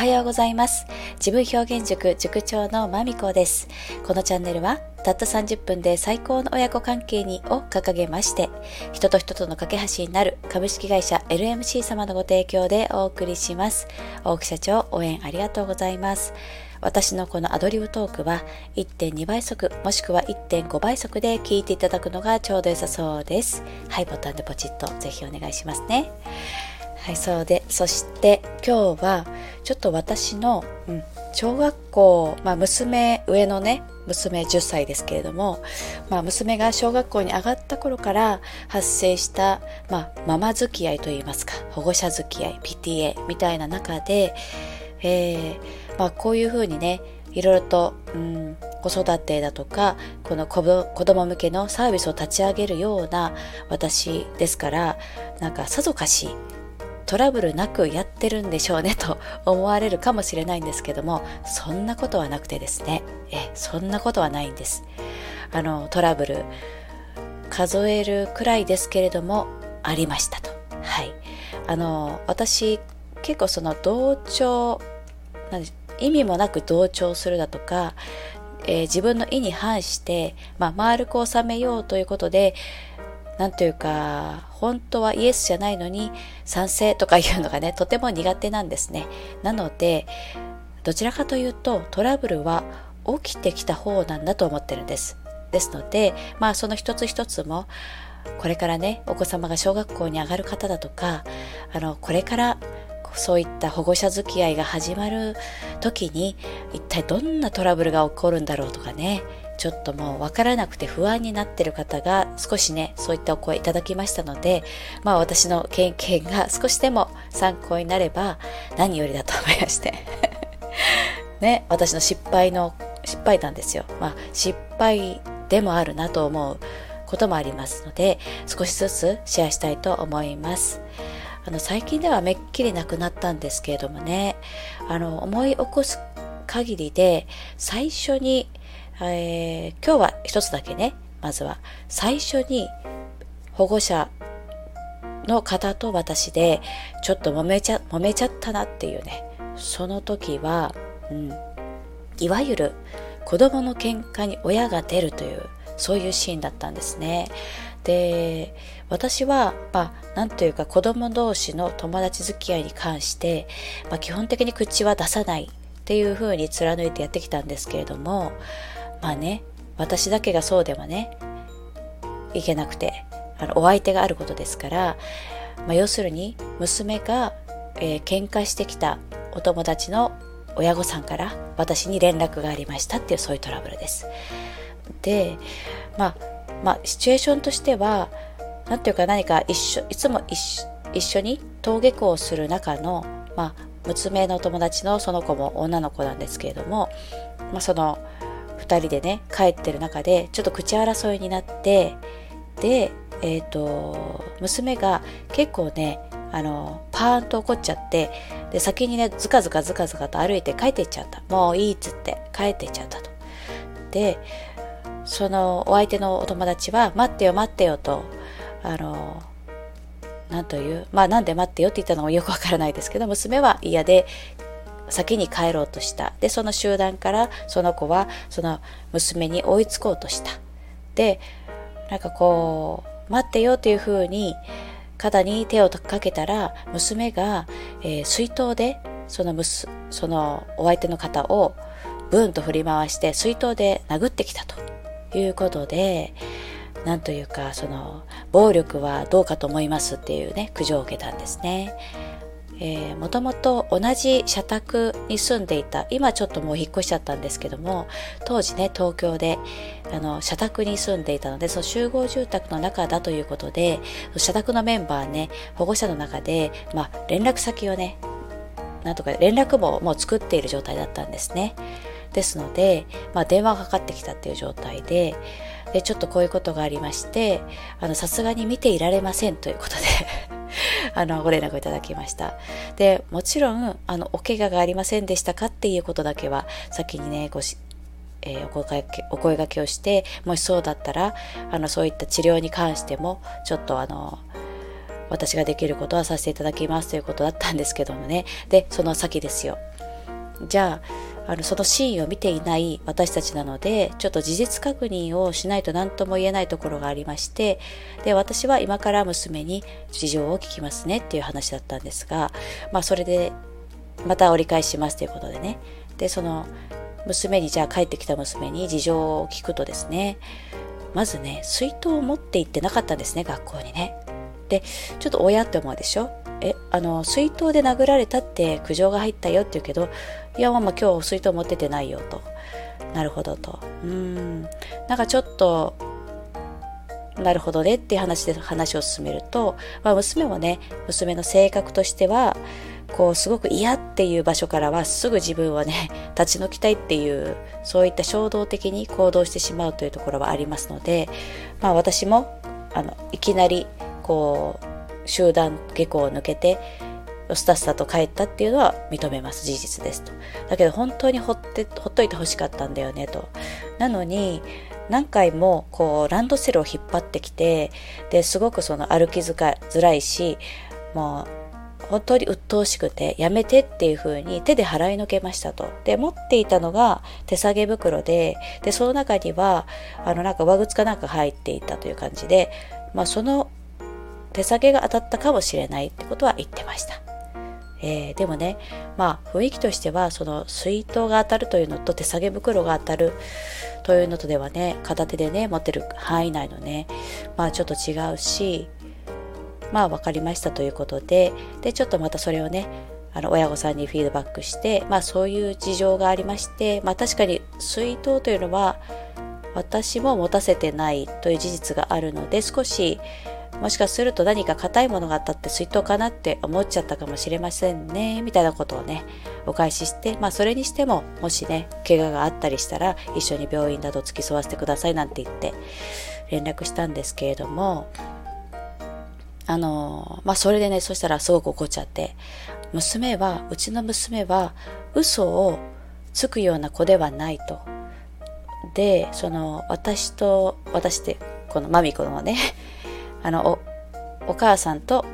はようございます。自分表現塾塾長のまみこです。このチャンネルはたった30分で最高の親子関係にを掲げまして、人と人との架け橋になる株式会社 LMC 様のご提供でお送りします。大木社長応援ありがとうございます。私のこのアドリブトークは1.2倍速もしくは1.5倍速で聞いていただくのがちょうど良さそうです。はい、ボタンでポチッとぜひお願いしますね。はい、そうで、そして今日はちょっと私の、うん、小学校、まあ娘、上のね、娘10歳ですけれども、まあ娘が小学校に上がった頃から発生した、まあママ付き合いといいますか、保護者付き合い、PTA みたいな中で、えー、まあこういうふうにね、いろいろと、うん、子育てだとか、この子供向けのサービスを立ち上げるような私ですから、なんかさぞかしトラブルなくやってるんでしょうねと思われるかもしれないんですけどもそんなことはなくてですね。えそんなことはないんです。あのトラブル数えるくらいですけれどもありましたと。はい。あの私結構その同調意味もなく同調するだとか、えー、自分の意に反して、まあ、丸く収めようということでなんというか、本当はイエスじゃないのに賛成とかいうのがね、とても苦手なんですね。なので、どちらかというとトラブルは起きてきた方なんだと思ってるんです。ですので、まあその一つ一つも、これからね、お子様が小学校に上がる方だとか、あの、これからそういった保護者付き合いが始まる時に一体どんなトラブルが起こるんだろうとかねちょっともう分からなくて不安になってる方が少しねそういったお声いただきましたのでまあ私の経験が少しでも参考になれば何よりだと思いまして。ね私の失敗の失敗談ですよ。まあ失敗でもあるなと思うこともありますので少しずつシェアしたいと思います。あの最近ではめっきりなくなったんですけれどもね。あの思い起こす限りで最初にえー、今日は一つだけね、まずは最初に保護者の方と私でちょっと揉めちゃ、揉めちゃったなっていうね、その時は、うん、いわゆる子供の喧嘩に親が出るという、そういうシーンだったんですね。で、私は、まあ、というか子供同士の友達付き合いに関して、まあ、基本的に口は出さないっていうふうに貫いてやってきたんですけれども、まあね私だけがそうではねいけなくてあのお相手があることですから、まあ、要するに娘が、えー、喧嘩してきたお友達の親御さんから私に連絡がありましたっていうそういうトラブルです。で、まあ、まあ、シチュエーションとしては、なんていうか何か一緒、いつも一緒に登下校する中の、まあ、娘のお友達のその子も女の子なんですけれども、まあ、その2人でね帰ってる中でちょっと口争いになってでえっ、ー、と娘が結構ねあのパーンと怒っちゃってで先にねずかずかずかずかと歩いて帰っていっちゃった。もういいっつって帰っていっちゃったと。でそのお相手のお友達は待ってよ待ってよとあのなんというまあなんで待ってよって言ったのもよくわからないですけど娘は嫌で先に帰ろうとした。で、その集団からその子はその娘に追いつこうとした。で、なんかこう、待ってよというふうに肩に手をかけたら、娘が、えー、水筒でそのむす、そのお相手の方をブンと振り回して水筒で殴ってきたということで、なんというか、その、暴力はどうかと思いますっていうね、苦情を受けたんですね。もともと同じ社宅に住んでいた今ちょっともう引っ越しちゃったんですけども当時ね東京であの社宅に住んでいたのでその集合住宅の中だということで社宅のメンバーね保護者の中で、まあ、連絡先をねなんとか連絡網も作っている状態だったんですね。ですので、まあ、電話がかかってきたっていう状態ででちょっとこういうことがありましてさすがに見ていられませんということで。あの、ご連絡いただきました。で、もちろん、あの、お怪我がありませんでしたかっていうことだけは、先にね、ごし、えー、お声がけお声がけをしてもしそうだったらあのそういった治療に関してもちょっとあの私ができることはさせていただきますということだったんですけどもねでその先ですよじゃああのそのシーンを見ていない私たちなのでちょっと事実確認をしないと何とも言えないところがありましてで私は今から娘に事情を聞きますねっていう話だったんですがまあそれでまた折り返しますということでね。でその娘にじゃあ帰ってきた娘に事情を聞くとですねまずね水筒を持って行ってなかったんですね学校にね。でちょっと親って思うでしょ？えあの水筒で殴られたって苦情が入ったよって言うけどいやママ今日水筒持っててないよとなるほどと。うん。なんかちょっとなるほどねっていう話で話を進めると、まあ、娘もね娘の性格としてはこうすごく嫌っていう場所からはすぐ自分はね 立ち退きたいっていうそういった衝動的に行動してしまうというところはありますので、まあ、私もあのいきなりこう集団下校を抜けてスタスタと帰ったっていうのは認めます。事実ですと。だけど本当にほってほっといてほしかったんだよねと。なのに何回もこうランドセルを引っ張ってきてですごくその歩きづらいしもう本当に鬱陶しくてやめてっていう風に手で払いのけましたと。で、持っていたのが手提げ袋で、で、その中には、あのなんか上靴かなんか入っていたという感じで、まあその手提げが当たったかもしれないってことは言ってました。えー、でもね、まあ雰囲気としてはその水筒が当たるというのと手提げ袋が当たるというのとではね、片手でね、持てる範囲内のね、まあちょっと違うし、まあ分かりましたということででちょっとまたそれをねあの親御さんにフィードバックして、まあ、そういう事情がありまして、まあ、確かに水筒というのは私も持たせてないという事実があるので少しもしかすると何か硬いものがあったって水筒かなって思っちゃったかもしれませんねみたいなことをねお返ししてまあそれにしてももしね怪我があったりしたら一緒に病院など付き添わせてくださいなんて言って連絡したんですけれどもあの、まあ、それでね、そしたらすごく怒っちゃって、娘は、うちの娘は嘘をつくような子ではないと。で、その、私と、私って、このマミコのね、あの、お、母さんと、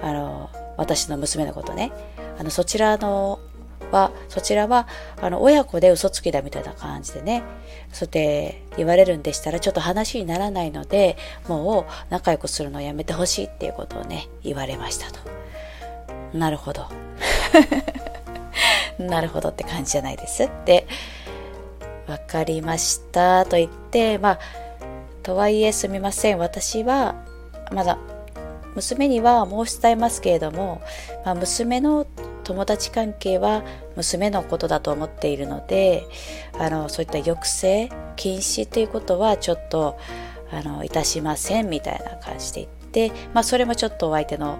あの、私の娘のことね、あの、そちらのは、そちらは、あの、親子で嘘つきだみたいな感じでね、そうやって言われるんでしたら、ちょっと話にならないので、もう仲良くするのをやめてほしいっていうことをね、言われましたと。なるほど。なるほどって感じじゃないですって、わかりましたと言って、まあ、とはいえすみません。私は、まだ、娘には申し伝えますけれども、まあ、娘の友達関係は娘のことだと思っているのであのそういった抑制禁止ということはちょっとあのいたしませんみたいな感じで言って、まあ、それもちょっとお相手の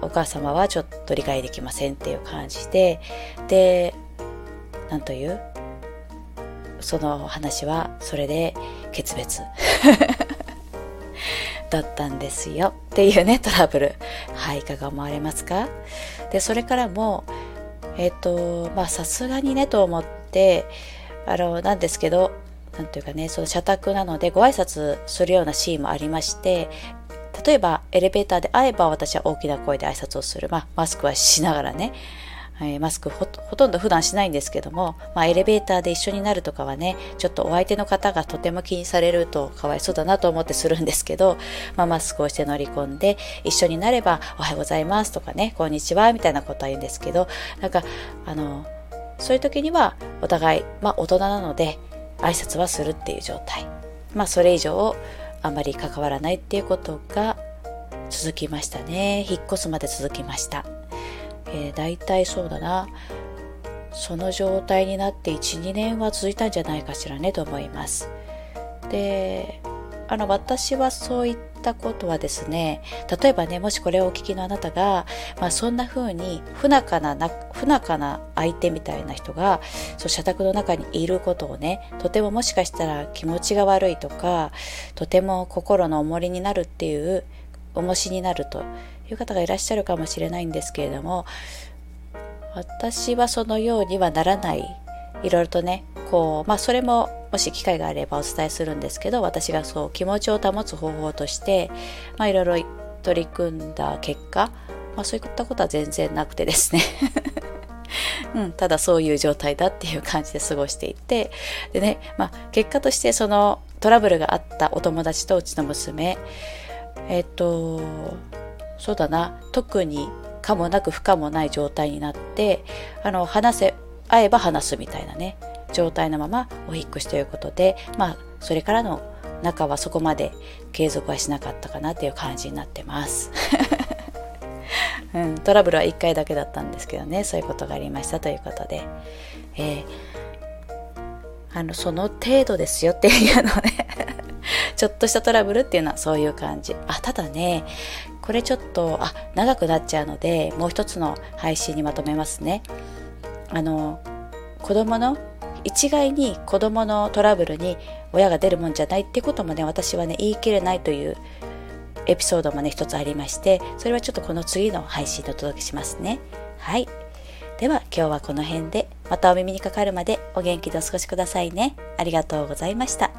お母様はちょっと理解できませんっていう感じでで何という？その話はそれで決別。だったんですよっていうね トラブル。はいいかが思われますか？でそれからもえっ、とまあさすがにねと思ってあのなんですけどなんていうかねその社宅なのでご挨拶するようなシーンもありまして例えばエレベーターで会えば私は大きな声で挨拶をする、まあ、マスクはしながらねえマスクほとんど普段しないんですけども、まあ、エレベーターで一緒になるとかはねちょっとお相手の方がとても気にされるとかわいそうだなと思ってするんですけど、まあ、マスクをして乗り込んで一緒になれば「おはようございます」とかね「こんにちは」みたいなことは言うんですけどなんかあのそういう時にはお互い、まあ、大人なので挨拶はするっていう状態。まあそれ以上あんまり関わらないっていうことが続きましたね。引っ越すまで続きました。えー、大体そうだな。その状態になって12年は続いたんじゃないかしらねと思います。であの私はそういったことはですね例えばねもしこれをお聞きのあなたが、まあ、そんな風に不仲なな不仲な相手みたいな人がそう社宅の中にいることをねとてももしかしたら気持ちが悪いとかとても心の重りになるっていう重しになるという方がいらっしゃるかもしれないんですけれども私はそのようにはならない。いろいろとねこうまあそれももし機会があればお伝えするんですけど私がそう気持ちを保つ方法としてまあいろいろ取り組んだ結果、まあ、そういったことは全然なくてですね。うん、ただそういう状態だっていう感じで過ごしていてでね、まあ、結果としてそのトラブルがあったお友達とうちの娘えっとそうだな。特に可もなく不可もない状態になってあの話せ会えば話すみたいなね。状態のままお引越しということでまあそれからの仲はそこまで継続はしなかったかなっていう感じになってます。うん、トラブルは1回だけだったんですけどね。そういうことがありましたということで、えー、あのその程度ですよっていうのね。ちょっとしたトラブルっていうのはそういう感じ。あただねこれちょっとあ長くなっちゃうのでもう一つの配信にまとめますね。あの子供の一概に子供のトラブルに親が出るもんじゃないってこともね私はね言い切れないというエピソードもね一つありましてそれはちょっとこの次の配信でお届けしますね。はい。では今日はこの辺でまたお耳にかかるまでお元気でお過ごしくださいね。ありがとうございました。